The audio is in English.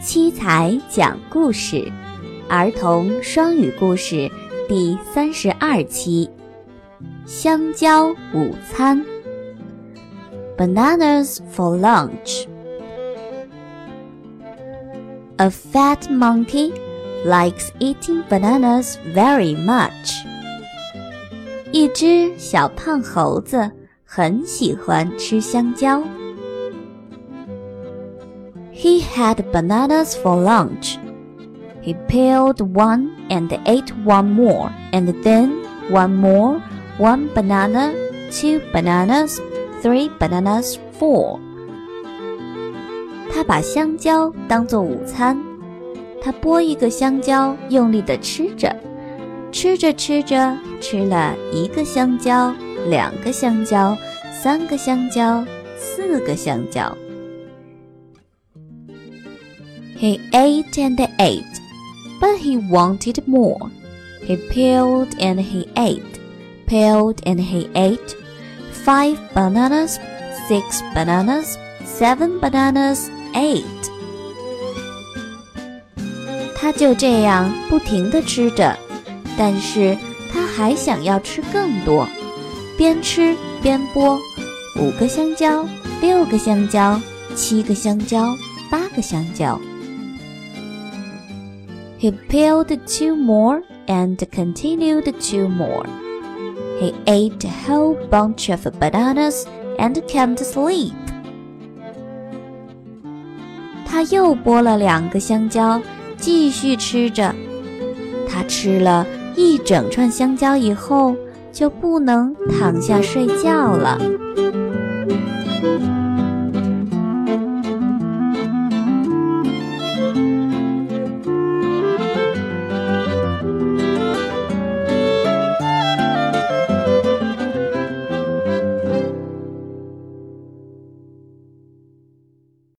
七彩讲故事，儿童双语故事第三十二期：香蕉午餐。Bananas for lunch. A fat monkey likes eating bananas very much. 一只小胖猴子很喜欢吃香蕉。He had bananas for lunch. He peeled one and ate one more, and then one more, one banana, two bananas, three bananas, four. 他把香蕉当做午餐，他剥一个香蕉，用力地吃着，吃着吃着，吃了一个香蕉，两个香蕉，三个香蕉，四个香蕉。 He ate and ate, but he wanted more. He peeled and he ate, peeled and he ate. Five bananas, six bananas, seven bananas, eight. 他就这样不停地吃着，但是他还想要吃更多，边吃边剥，五个香蕉，六个香蕉，七个香蕉，八个香蕉。 He peeled two more and continued two more. He ate a whole bunch of bananas and can't sleep. 他又剥了两个香蕉，继续吃着。他吃了一整串香蕉以后，就不能躺下睡觉了。